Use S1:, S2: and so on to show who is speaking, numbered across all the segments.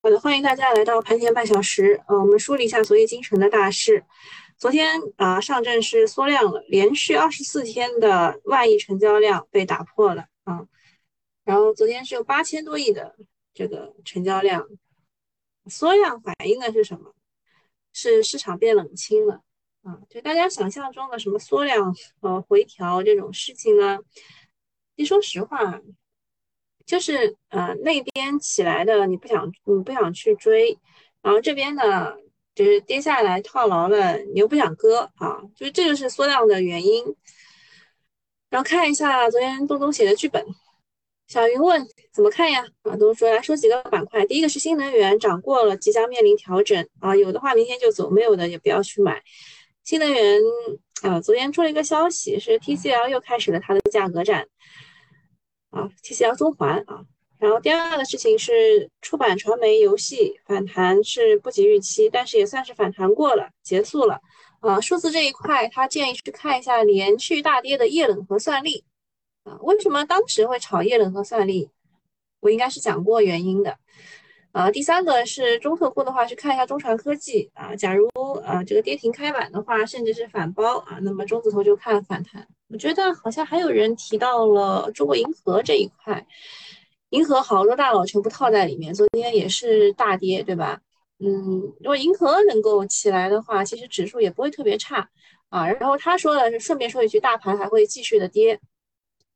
S1: 好的，欢迎大家来到盘前半小时。呃，我们梳理一下昨夜今晨的大事。昨天啊，上证是缩量了，连续二十四天的万亿成交量被打破了啊。然后昨天是有八千多亿的这个成交量，缩量反映的是什么？是市场变冷清了啊。就大家想象中的什么缩量呃回调这种事情呢？其实说实话。就是呃那边起来的你不想你不想去追，然后这边呢就是跌下来套牢了你又不想割啊，就是这就是缩量的原因。然后看一下昨天东东写的剧本，小云问怎么看呀？啊东东说来说几个板块，第一个是新能源涨过了，即将面临调整啊，有的话明天就走，没有的也不要去买。新能源啊，昨天出了一个消息是 TCL 又开始了它的价格战。啊，TCL 中环啊，然后第二个事情是出版、传媒、游戏反弹是不及预期，但是也算是反弹过了，结束了。啊，数字这一块，他建议去看一下连续大跌的液冷和算力。啊，为什么当时会炒液冷和算力？我应该是讲过原因的。啊，第三个是中特估的话，去看一下中传科技啊。假如啊这个跌停开板的话，甚至是反包啊，那么中字头就看反弹。我觉得好像还有人提到了中国银河这一块，银河好多大佬全部套在里面，昨天也是大跌，对吧？嗯，如果银河能够起来的话，其实指数也不会特别差啊。然后他说的是顺便说一句，大盘还会继续的跌。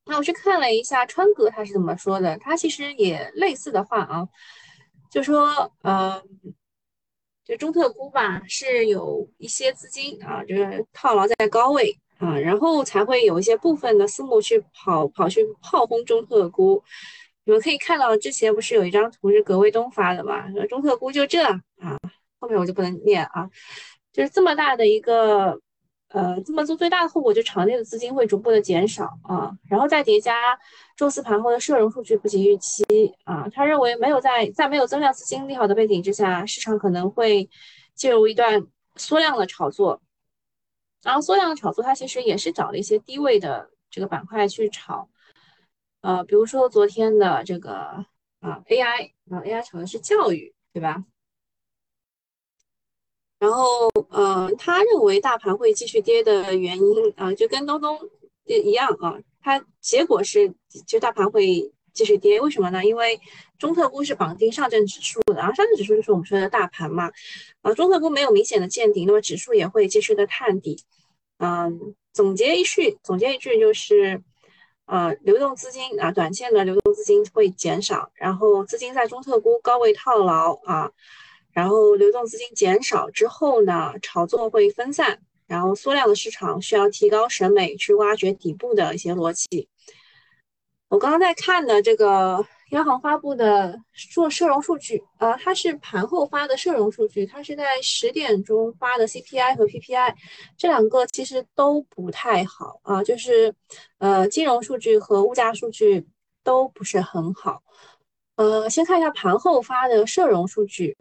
S1: 那我去看了一下川哥他是怎么说的，他其实也类似的话啊。就说，呃，就中特估吧，是有一些资金啊，就是套牢在高位啊，然后才会有一些部分的私募去跑跑去炮轰中特估。你们可以看到，之前不是有一张图是葛卫东发的嘛？说中特估就这啊，后面我就不能念啊，就是这么大的一个。呃，这么做最大的后果就场内的资金会逐步的减少啊，然后再叠加周四盘后的社融数据不及预期啊，他认为没有在在没有增量资金利好的背景之下，市场可能会进入一段缩量的炒作，然后缩量的炒作，它其实也是找了一些低位的这个板块去炒，呃，比如说昨天的这个啊 AI 啊 AI 炒的是教育，对吧？然后，呃，他认为大盘会继续跌的原因啊，就跟东东一样啊，它结果是就大盘会继续跌，为什么呢？因为中特估是绑定上证指数的，然后上证指数就是我们说的大盘嘛，啊，中特估没有明显的见顶，那么指数也会继续的探底。嗯，总结一句，总结一句就是，呃，流动资金啊，短线的流动资金会减少，然后资金在中特估高位套牢啊。然后流动资金减少之后呢，炒作会分散，然后缩量的市场需要提高审美去挖掘底部的一些逻辑。我刚刚在看的这个央行发布的做社融数据啊，它是盘后发的社融数据，它是在十点钟发的 CPI 和 PPI，这两个其实都不太好啊，就是呃金融数据和物价数据都不是很好。呃，先看一下盘后发的社融数据。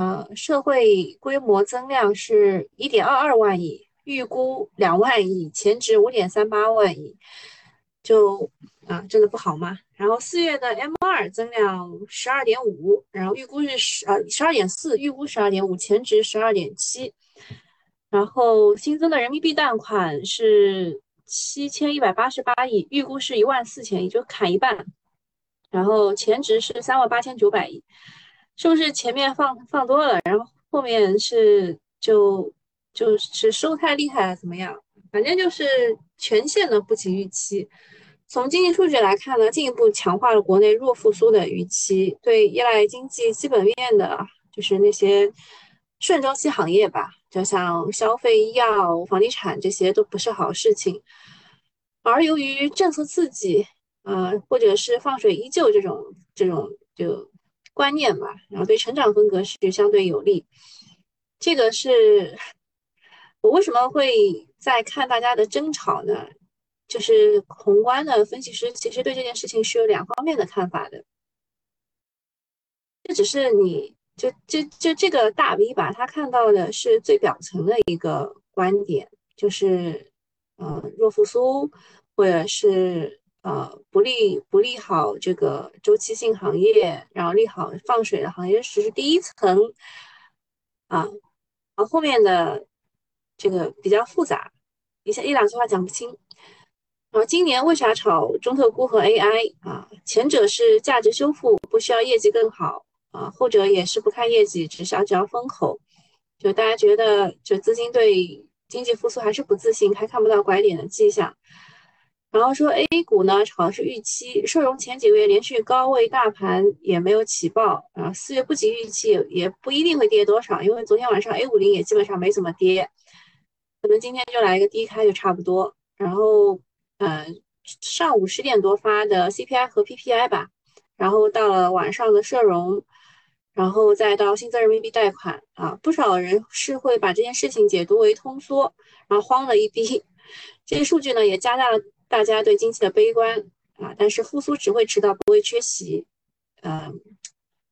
S1: 呃，社会规模增量是一点二二万亿，预估两万亿，前值五点三八万亿，就啊，真的不好吗？然后四月的 M 二增量十二点五，然后预估是十呃十二点四，预估十二点五，前值十二点七，然后新增的人民币贷款是七千一百八十八亿，预估是一万四千亿，就砍一半，然后前值是三万八千九百亿。是不是前面放放多了，然后后面是就就是收太厉害了，怎么样？反正就是全线的不及预期。从经济数据来看呢，进一步强化了国内弱复苏的预期，对依赖经济基本面的，就是那些顺周期行业吧，就像消费、医药、房地产这些都不是好事情。而由于政策刺激，呃，或者是放水依旧这种这种就。观念嘛，然后对成长风格是相对有利。这个是我为什么会在看大家的争吵呢？就是宏观的分析师其实对这件事情是有两方面的看法的。这只是你就就就这个大 V 吧，他看到的是最表层的一个观点，就是呃弱复苏或者是呃不利不利好这个周期性行业，然后利好放水的行业，只是第一层啊，然后后面的这个比较复杂，一下一两句话讲不清。然后今年为啥炒中特估和 AI 啊？前者是价值修复，不需要业绩更好啊；后者也是不看业绩，只想只要风口。就大家觉得，就资金对经济复苏还是不自信，还看不到拐点的迹象。然后说 A 股呢，炒的是预期，社融前几个月连续高位，大盘也没有起爆啊。四月不及预期，也不一定会跌多少，因为昨天晚上 A 五零也基本上没怎么跌，可能今天就来一个低开就差不多。然后。呃，上午十点多发的 CPI 和 PPI 吧，然后到了晚上的社融，然后再到新增人民币贷款啊，不少人是会把这件事情解读为通缩，然后慌了一逼。这些数据呢，也加大了大家对经济的悲观啊。但是复苏只会迟到，不会缺席。嗯，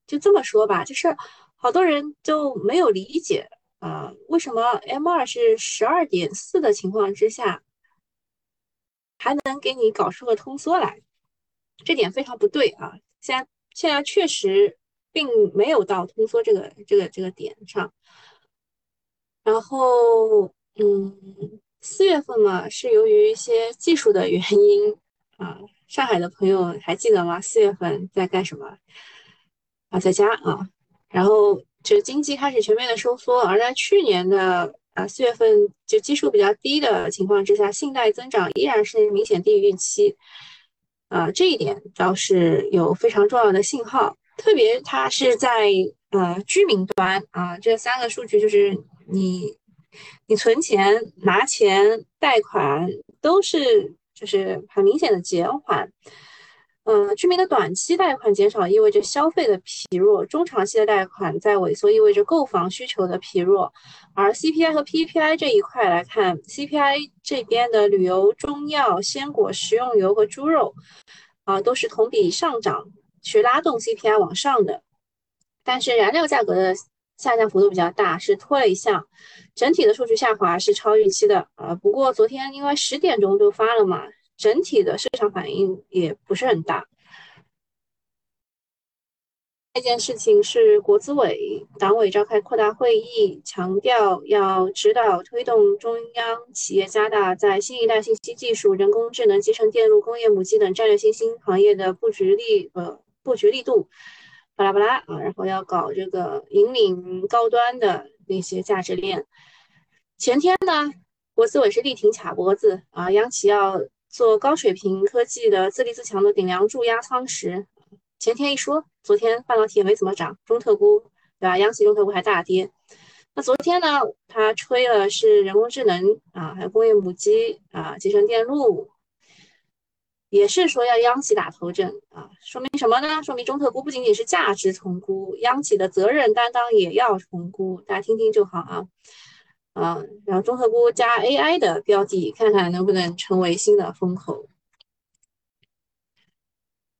S1: 就这么说吧，就是好多人就没有理解啊，为什么 M 二是十二点四的情况之下。还能给你搞出个通缩来，这点非常不对啊！现在现在确实并没有到通缩这个这个这个点上。然后，嗯，四月份嘛，是由于一些技术的原因啊。上海的朋友还记得吗？四月份在干什么？啊，在家啊。然后，就经济开始全面的收缩，而在去年的。啊，四月份就基数比较低的情况之下，信贷增长依然是明显低于预期。啊，这一点倒是有非常重要的信号，特别它是在呃居民端啊，这三个数据就是你你存钱、拿钱、贷款都是就是很明显的减缓。嗯，居民的短期贷款减少意味着消费的疲弱，中长期的贷款在萎缩意味着购房需求的疲弱。而 CPI 和 PPI 这一块来看，CPI 这边的旅游、中药、鲜果、食用油和猪肉啊，都是同比上涨，去拉动 CPI 往上的。但是燃料价格的下降幅度比较大，是拖了一下，整体的数据下滑是超预期的啊。不过昨天因为十点钟就发了嘛。整体的市场反应也不是很大。这件事情是国资委党委召开扩大会议，强调要指导推动中央企业加大在新一代信息技术、人工智能、集成电路、工业母机等战略新兴行业的布局力呃布局力度，巴拉巴拉啊，然后要搞这个引领高端的那些价值链。前天呢，国资委是力挺卡脖子啊，央企要。做高水平科技的自立自强的顶梁柱压舱石，前天一说，昨天半导体也没怎么涨，中特估对吧？央企中特估还大跌。那昨天呢，他吹了是人工智能啊，还有工业母机啊，集成电路，也是说要央企打头阵啊，说明什么呢？说明中特估不仅仅是价值重估，央企的责任担当也要重估，大家听听就好啊。啊，然后中特估加 AI 的标的，看看能不能成为新的风口。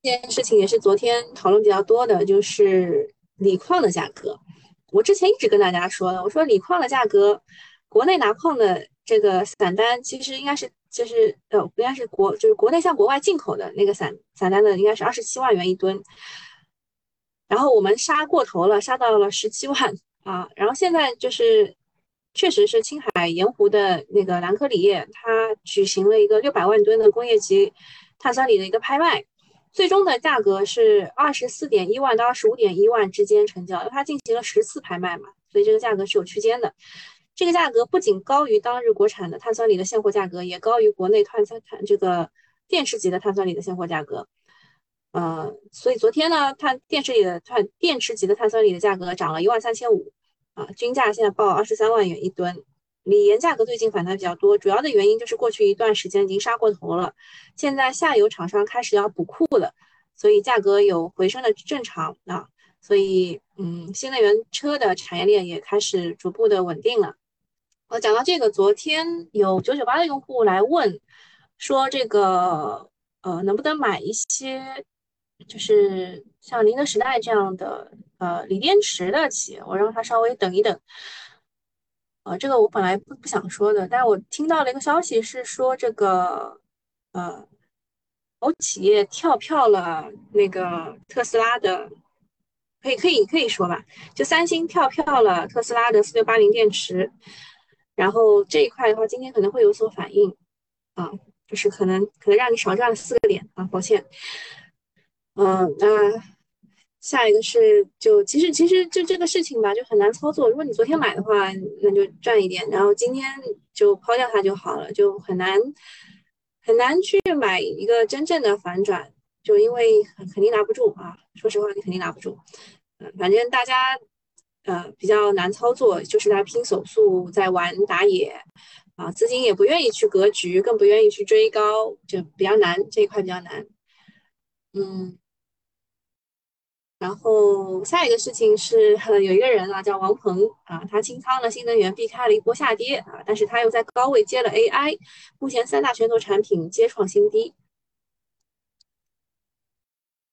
S1: 这件事情也是昨天讨论比较多的，就是锂矿的价格。我之前一直跟大家说的，我说锂矿的价格，国内拿矿的这个散单，其实应该是就是呃，应该是国就是国内向国外进口的那个散散单的，应该是二十七万元一吨。然后我们杀过头了，杀到了十七万啊。然后现在就是。确实是青海盐湖的那个兰科锂业，它举行了一个六百万吨的工业级碳酸锂的一个拍卖，最终的价格是二十四点一万到二十五点一万之间成交，因为它进行了十次拍卖嘛，所以这个价格是有区间的。这个价格不仅高于当日国产的碳酸锂的现货价格，也高于国内碳酸碳这个电池级的碳酸锂的现货价格。呃，所以昨天呢，碳电池里的碳电池级的碳酸锂的价格涨了一万三千五。啊，均价现在报二十三万元一吨，锂盐价格最近反弹比较多，主要的原因就是过去一段时间已经杀过头了，现在下游厂商开始要补库了，所以价格有回升的正常啊，所以嗯，新能源车的产业链也开始逐步的稳定了。我讲到这个，昨天有九九八的用户来问，说这个呃能不能买一些，就是像宁德时代这样的。呃，锂电池的企业，我让他稍微等一等。呃，这个我本来不不想说的，但是我听到了一个消息，是说这个呃，某企业跳票了那个特斯拉的，可以可以可以说吧，就三星跳票了特斯拉的四六八零电池，然后这一块的话，今天可能会有所反应啊，就是可能可能让你少赚了四个点啊，抱歉。嗯，那下一个是就其实其实就这个事情吧，就很难操作。如果你昨天买的话，那就赚一点，然后今天就抛掉它就好了，就很难很难去买一个真正的反转，就因为肯定拿不住啊。说实话，你肯定拿不住。嗯，反正大家呃比较难操作，就是在拼手速，在玩打野啊，资金也不愿意去格局，更不愿意去追高，就比较难这一块比较难。嗯。然后下一个事情是，有一个人啊，叫王鹏啊，他清仓了新能源，避开了一波下跌啊，但是他又在高位接了 AI，目前三大拳头产品皆创新低。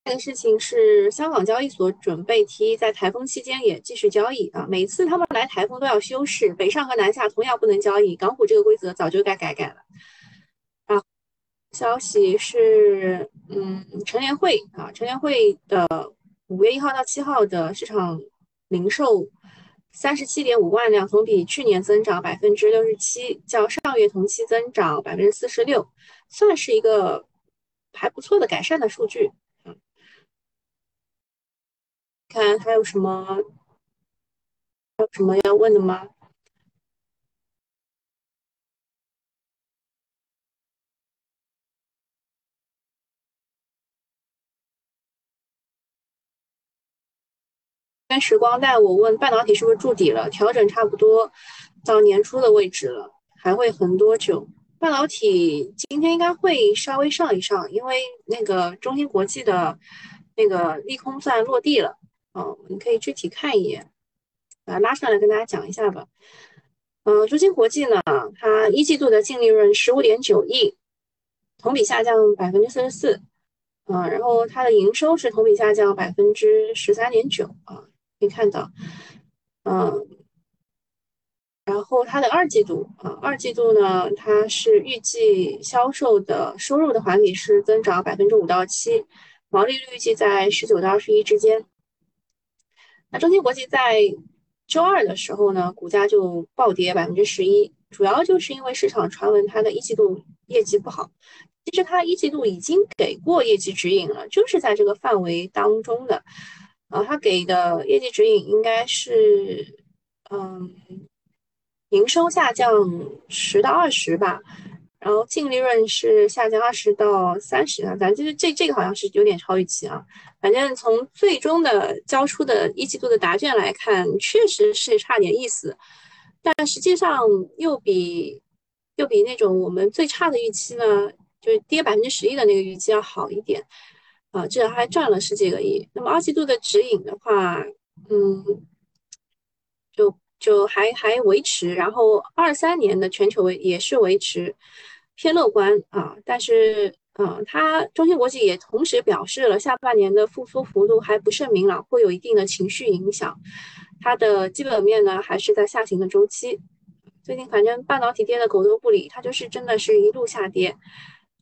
S1: 这个事情是，香港交易所准备提议在台风期间也继续交易啊，每次他们来台风都要休市，北上和南下同样不能交易，港股这个规则早就该改改了。啊，消息是，嗯，陈联会啊，陈联会的。五月一号到七号的市场零售三十七点五万辆，同比去年增长百分之六十七，较上月同期增长百分之四十六，算是一个还不错的改善的数据。看还有什么还有什么要问的吗？跟时光带我问半导体是不是筑底了？调整差不多到年初的位置了，还会横多久？半导体今天应该会稍微上一上，因为那个中芯国际的那个利空算落地了。哦，你可以具体看一眼，把它拉上来跟大家讲一下吧。嗯，中芯国际呢，它一季度的净利润十五点九亿，同比下降百分之四十四。嗯，然后它的营收是同比下降百分之十三点九啊。可以看到，嗯，然后它的二季度啊，二季度呢，它是预计销售的收入的环比是增长百分之五到七，毛利率预计在十九到二十一之间。那中芯国际在周二的时候呢，股价就暴跌百分之十一，主要就是因为市场传闻它的一季度业绩不好，其实它一季度已经给过业绩指引了，就是在这个范围当中的。啊，他给的业绩指引应该是，嗯，营收下降十到二十吧，然后净利润是下降二十到三十啊，咱就是这这个好像是有点超预期啊。反正从最终的交出的一季度的答卷来看，确实是差点意思，但实际上又比又比那种我们最差的预期呢，就是跌百分之十一的那个预期要好一点。啊，这还赚了十几个亿。那么二季度的指引的话，嗯，就就还还维持，然后二三年的全球维也是维持偏乐观啊。但是，嗯，它中芯国际也同时表示了下半年的复苏幅度还不甚明朗，会有一定的情绪影响。它的基本面呢还是在下行的周期。最近反正半导体跌的狗都不理，它就是真的是一路下跌。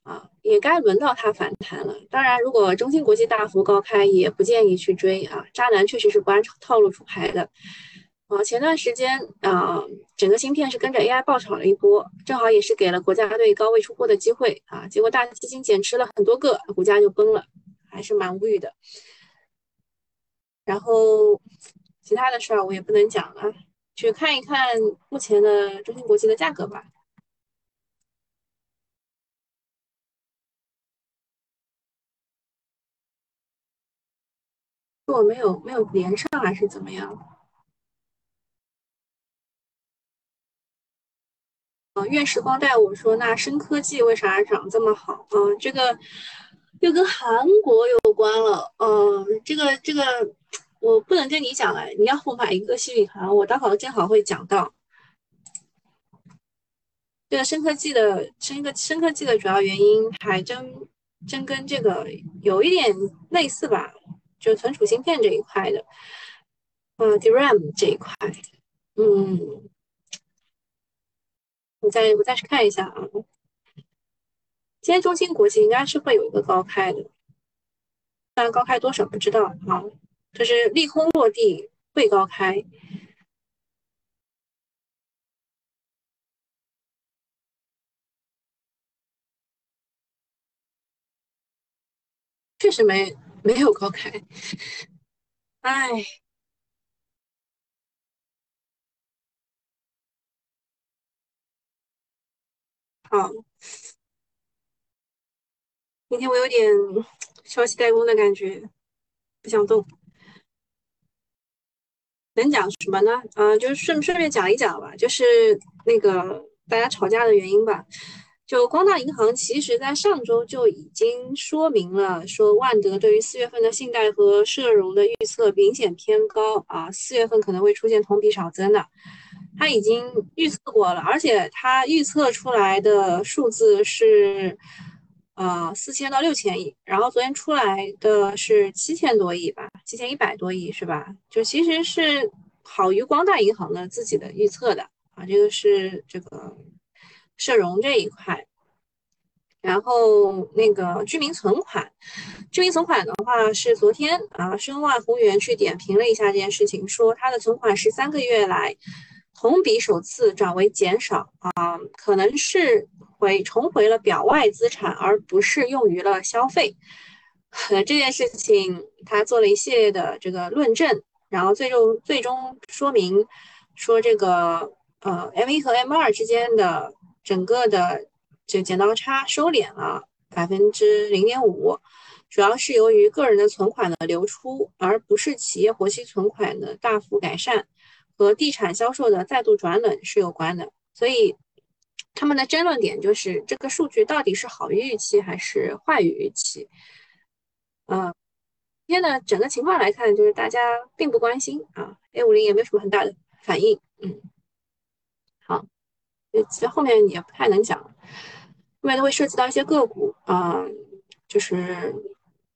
S1: 啊，也该轮到它反弹了。当然，如果中芯国际大幅高开，也不建议去追啊。渣男确实是不按套路出牌的。啊，前段时间啊，整个芯片是跟着 AI 爆炒了一波，正好也是给了国家队高位出货的机会啊。结果大基金减持了很多个，股价就崩了，还是蛮无语的。然后其他的事儿我也不能讲了，去看一看目前的中芯国际的价格吧。我没有没有连上还是怎么样？月时光带我说，那深科技为啥涨这么好？嗯，这个又跟韩国有关了。嗯，这个这个我不能跟你讲了，你要我买一个新米团，我待会儿正好会讲到。这个深科技的深科深科技的主要原因还真真跟这个有一点类似吧。就存储芯片这一块的，呃，DRAM 这一块，嗯，我再我再去看一下啊。今天中芯国际应该是会有一个高开的，但高开多少不知道啊，就是利空落地会高开。确实没没有高开，哎，好，今天我有点消息怠工的感觉，不想动。能讲什么呢？啊，就是顺顺便讲一讲吧，就是那个大家吵架的原因吧。就光大银行，其实在上周就已经说明了，说万德对于四月份的信贷和社融的预测明显偏高啊，四月份可能会出现同比少增的，他已经预测过了，而且他预测出来的数字是，呃，四千到六千亿，然后昨天出来的是七千多亿吧，七千一百多亿是吧？就其实是好于光大银行的自己的预测的啊，这个是这个。社融这一块，然后那个居民存款，居民存款的话是昨天啊，申万宏源去点评了一下这件事情，说他的存款是三个月来同比首次转为减少啊，可能是回重回了表外资产，而不是用于了消费。这件事情他做了一系列的这个论证，然后最终最终说明说这个呃 M 一和 M 二之间的。整个的这剪刀差收敛了百分之零点五，主要是由于个人的存款的流出，而不是企业活期存款的大幅改善和地产销售的再度转冷是有关的。所以他们的争论点就是这个数据到底是好于预期还是坏于预期？嗯，今天的整个情况来看，就是大家并不关心啊，A 五零也没有什么很大的反应。嗯，好。其实后面也不太能讲，后面都会涉及到一些个股，嗯，就是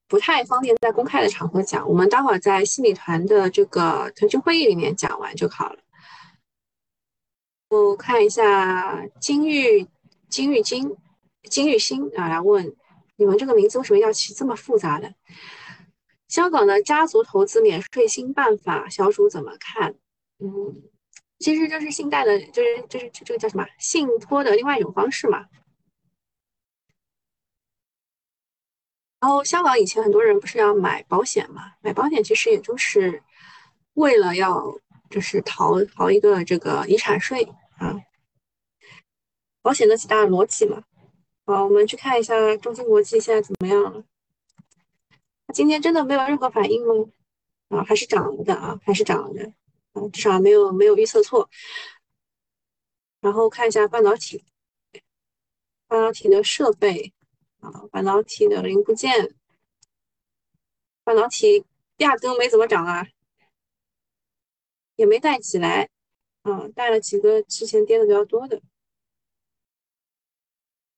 S1: 不太方便在公开的场合讲。我们待会儿在新米团的这个腾讯会议里面讲完就好了。我看一下金玉金玉金金玉新啊，来问你们这个名字为什么要起这么复杂的？香港的家族投资免税新办法，小主怎么看？嗯。其实就是信贷的，就是就是这个叫什么信托的另外一种方式嘛。然后香港以前很多人不是要买保险嘛？买保险其实也就是为了要就是逃逃一个这个遗产税啊。保险的几大逻辑嘛。好，我们去看一下中芯国际现在怎么样了。今天真的没有任何反应吗？啊，还是涨了的啊，还是涨了的。至少没有没有预测错，然后看一下半导体，半导体的设备啊，半导体的零部件，半导体压根没怎么涨啊，也没带起来，啊，带了几个之前跌的比较多的，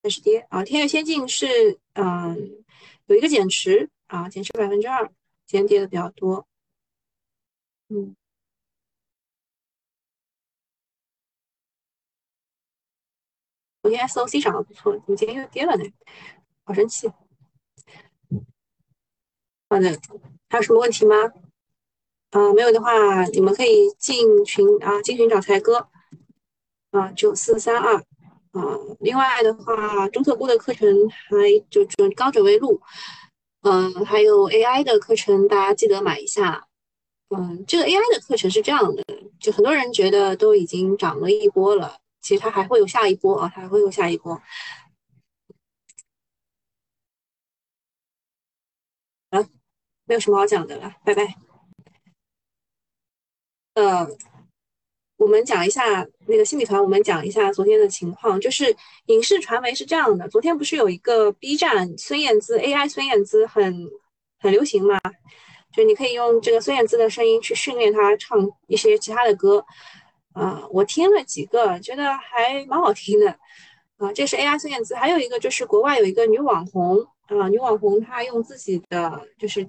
S1: 开始跌啊，天越先进是嗯有一个减持啊，减持百分之二，今天跌的比较多，嗯。昨天 SOC 涨得不错，怎么今天又跌了呢？好生气！好的，还有什么问题吗？啊，没有的话，你们可以进群啊，进群找才哥啊，九四三二啊。另外的话，中特估的课程还就准高准微录，嗯，还有 AI 的课程，大家记得买一下。嗯，这个 AI 的课程是这样的，就很多人觉得都已经涨了一波了。其实它还会有下一波啊，它还会有下一波。啊，没有什么好讲的了，拜拜。呃，我们讲一下那个新米团，我们讲一下昨天的情况。就是影视传媒是这样的，昨天不是有一个 B 站孙燕姿 AI 孙燕姿很很流行嘛？就你可以用这个孙燕姿的声音去训练她唱一些其他的歌。啊，我听了几个，觉得还蛮好听的。啊，这是 AI 孙燕姿，还有一个就是国外有一个女网红啊，女网红她用自己的就是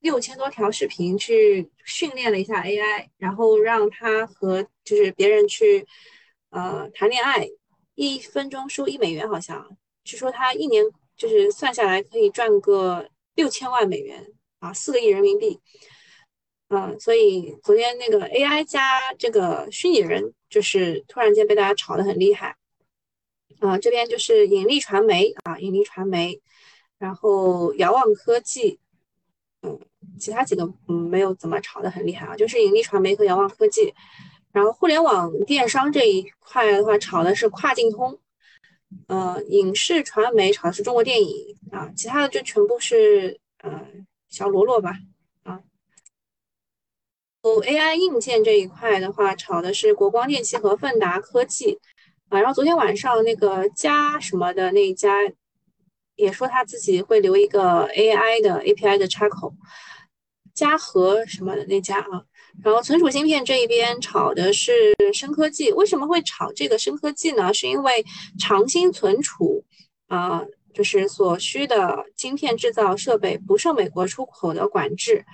S1: 六千多条视频去训练了一下 AI，然后让他和就是别人去呃谈恋爱，一分钟收一美元，好像据说他一年就是算下来可以赚个六千万美元啊，四个亿人民币。嗯，所以昨天那个 AI 加这个虚拟人，就是突然间被大家炒得很厉害。啊，这边就是引力传媒啊，引力传媒，然后遥望科技，嗯，其他几个嗯没有怎么炒得很厉害啊，就是引力传媒和遥望科技。然后互联网电商这一块的话，炒的是跨境通。呃，影视传媒炒的是中国电影啊，其他的就全部是呃小罗罗吧啊。哦，AI 硬件这一块的话，炒的是国光电器和奋达科技啊。然后昨天晚上那个加什么的那一家也说他自己会留一个 AI 的 API 的插口，嘉禾什么的那家啊。然后存储芯片这一边炒的是深科技，为什么会炒这个深科技呢？是因为长芯存储啊，就是所需的晶片制造设备不受美国出口的管制。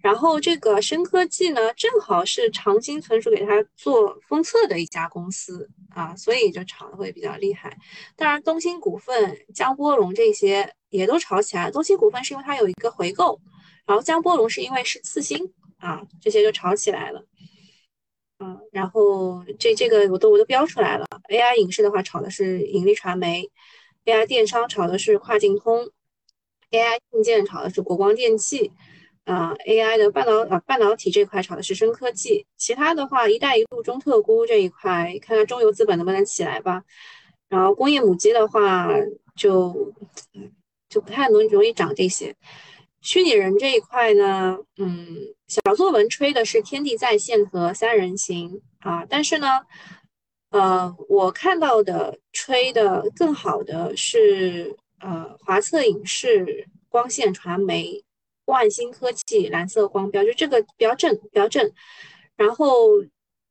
S1: 然后这个深科技呢，正好是长兴存储给他做封测的一家公司啊，所以就炒的会比较厉害。当然，东兴股份、江波龙这些也都炒起来。东兴股份是因为它有一个回购，然后江波龙是因为是次新啊，这些就炒起来了。嗯，然后这这个我都我都标出来了。AI 影视的话，炒的是引力传媒；AI 电商炒的是跨境通；AI 硬件炒的是国光电器。啊，AI 的半导啊半导体这块炒的是深科技，其他的话，一带一路、中特估这一块，看看中游资本能不能起来吧。然后工业母机的话，就就不太容容易涨这些。虚拟人这一块呢，嗯，小作文吹的是天地在线和三人行啊，但是呢，呃，我看到的吹的更好的是呃华策影视、光线传媒。万兴科技、蓝色光标，就这个比较正，比较正。然后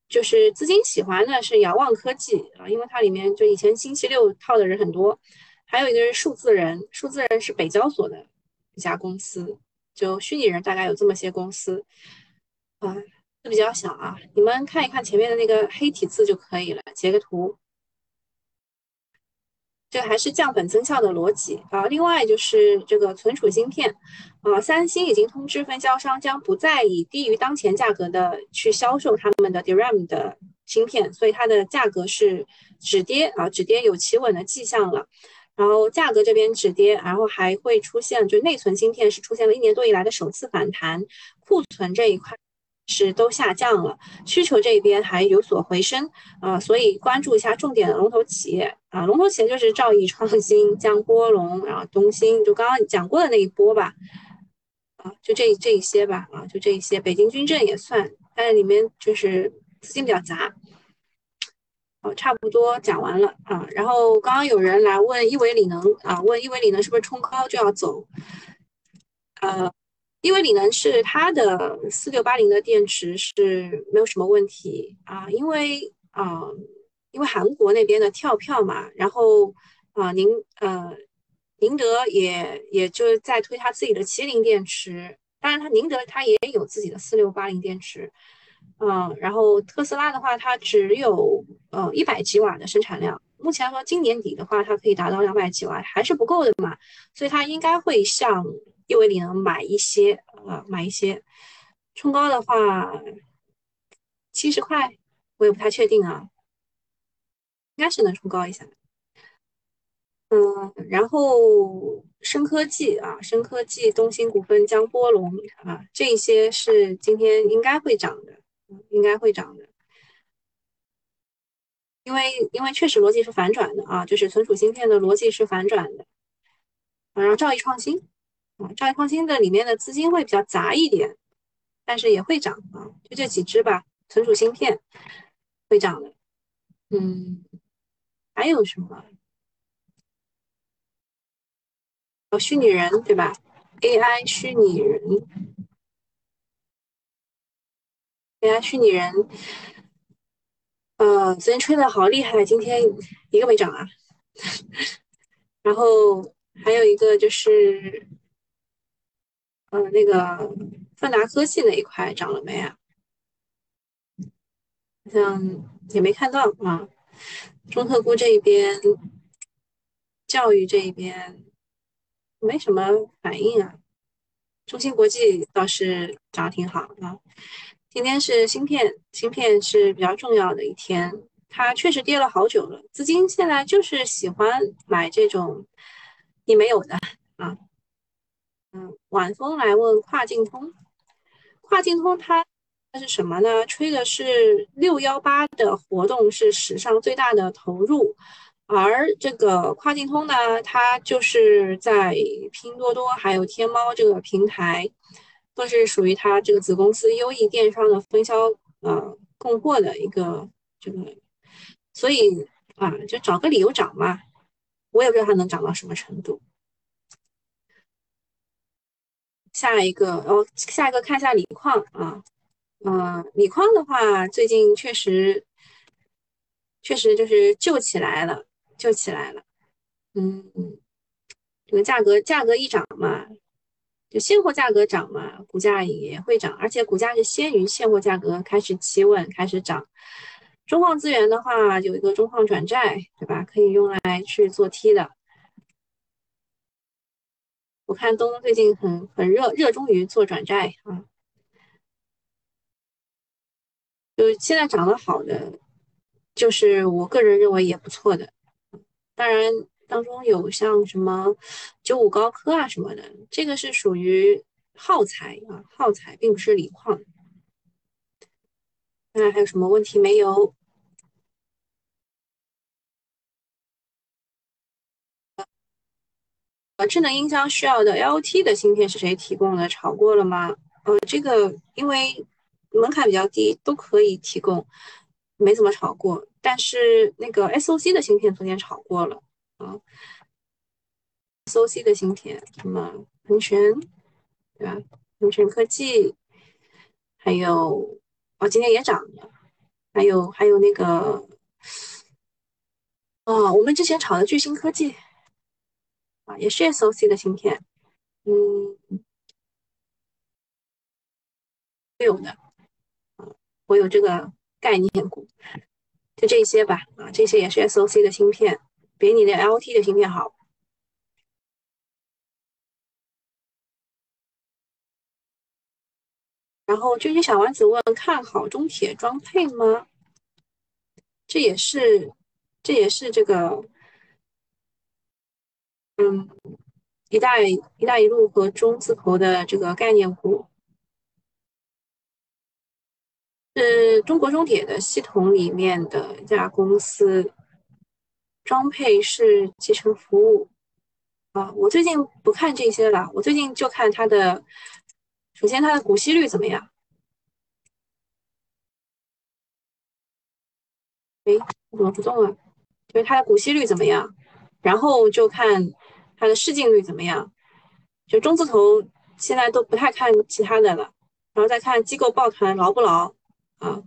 S1: 就是资金喜欢的是遥望科技啊，因为它里面就以前星期六套的人很多。还有一个是数字人，数字人是北交所的一家公司，就虚拟人大概有这么些公司啊，都比较小啊。你们看一看前面的那个黑体字就可以了，截个图。这还是降本增效的逻辑啊！另外就是这个存储芯片啊，三星已经通知分销商将不再以低于当前价格的去销售他们的 DRAM 的芯片，所以它的价格是止跌啊，止跌有企稳的迹象了。然后价格这边止跌，然后还会出现就内存芯片是出现了一年多以来的首次反弹，库存这一块。是都下降了，需求这边还有所回升啊，所以关注一下重点的龙头企业啊，龙头企业就是兆易创新、江波龙，然后东兴，就刚刚讲过的那一波吧，啊，就这这一些吧，啊，就这一些，北京军政也算，但是里面就是资金比较杂，差不多讲完了啊，然后刚刚有人来问亿维锂能啊，问亿维锂能是不是冲高就要走，呃。因为锂能是它的四六八零的电池是没有什么问题啊，因为啊，因为韩国那边的跳票嘛，然后啊，宁呃宁德也也就是在推他自己的麒麟电池，当然他宁德他也有自己的四六八零电池，嗯，然后特斯拉的话，它只有呃一百几瓦的生产量，目前说今年底的话，它可以达到两百几瓦，还是不够的嘛，所以它应该会向。因为你能买一些，呃，买一些，冲高的话，七十块，我也不太确定啊，应该是能冲高一下。嗯，然后深科技啊，深科技、东兴股份、江波龙啊，这些是今天应该会涨的，应该会涨的，因为因为确实逻辑是反转的啊，就是存储芯片的逻辑是反转的，然后兆易创新。啊，兆易创新的里面的资金会比较杂一点，但是也会涨啊，就这几只吧。存储芯片会涨的，嗯，还有什么？哦，虚拟人对吧？AI 虚拟人，AI 虚拟人，呃，昨天吹的好厉害，今天一个没涨啊。然后还有一个就是。嗯，那个泛达科技那一块涨了没啊？好像也没看到啊。中特估这一边教育这一边没什么反应啊。中芯国际倒是涨挺好啊。今天是芯片，芯片是比较重要的一天，它确实跌了好久了。资金现在就是喜欢买这种你没有的啊。嗯，晚风来问跨境通，跨境通它它是什么呢？吹的是六幺八的活动是史上最大的投入，而这个跨境通呢，它就是在拼多多还有天猫这个平台。都是属于它这个子公司优异电商的分销呃供货的一个这个，所以啊就找个理由涨嘛，我也不知道它能涨到什么程度。下一个哦，下一个看一下锂矿啊，嗯，锂矿的话最近确实确实就是救起来了，救起来了，嗯，这个价格价格一涨嘛。就现货价格涨嘛，股价也会涨，而且股价是先于现货价格开始企稳，开始涨。中矿资源的话，有一个中矿转债，对吧？可以用来去做 T 的。我看东东最近很很热，热衷于做转债啊。就现在涨得好的，就是我个人认为也不错的。当然。当中有像什么九五高科啊什么的，这个是属于耗材啊，耗材并不是锂矿。看看还有什么问题没有？呃，智能音箱需要的 LT 的芯片是谁提供的？炒过了吗？呃，这个因为门槛比较低，都可以提供，没怎么炒过。但是那个 SOC 的芯片昨天炒过了。啊，SOC 的芯片，什么恒全，对吧？恒全科技，还有哦，今天也涨了，还有还有那个，哦，我们之前炒的巨星科技，啊，也是 SOC 的芯片，嗯，有的，啊，我有这个概念股，就这些吧，啊，这些也是 SOC 的芯片。比你的 LT 的芯片好。然后军军小丸子问：看好中铁装配吗？这也是，这也是这个，嗯，一带一带一路和中字头的这个概念股，是中国中铁的系统里面的一家公司。装配是集成服务啊，我最近不看这些了，我最近就看它的，首先它的股息率怎么样？哎，怎么不动啊？就是它的股息率怎么样？然后就看它的市净率怎么样？就中字头现在都不太看其他的了，然后再看机构抱团牢不牢啊？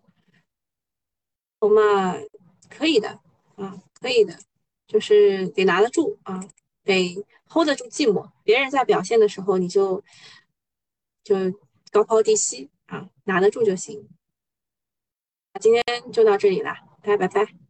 S1: 我们，可以的啊，可以的。就是得拿得住啊，得 hold 得住寂寞。别人在表现的时候，你就就高抛低吸啊，拿得住就行。那今天就到这里了，大家拜拜。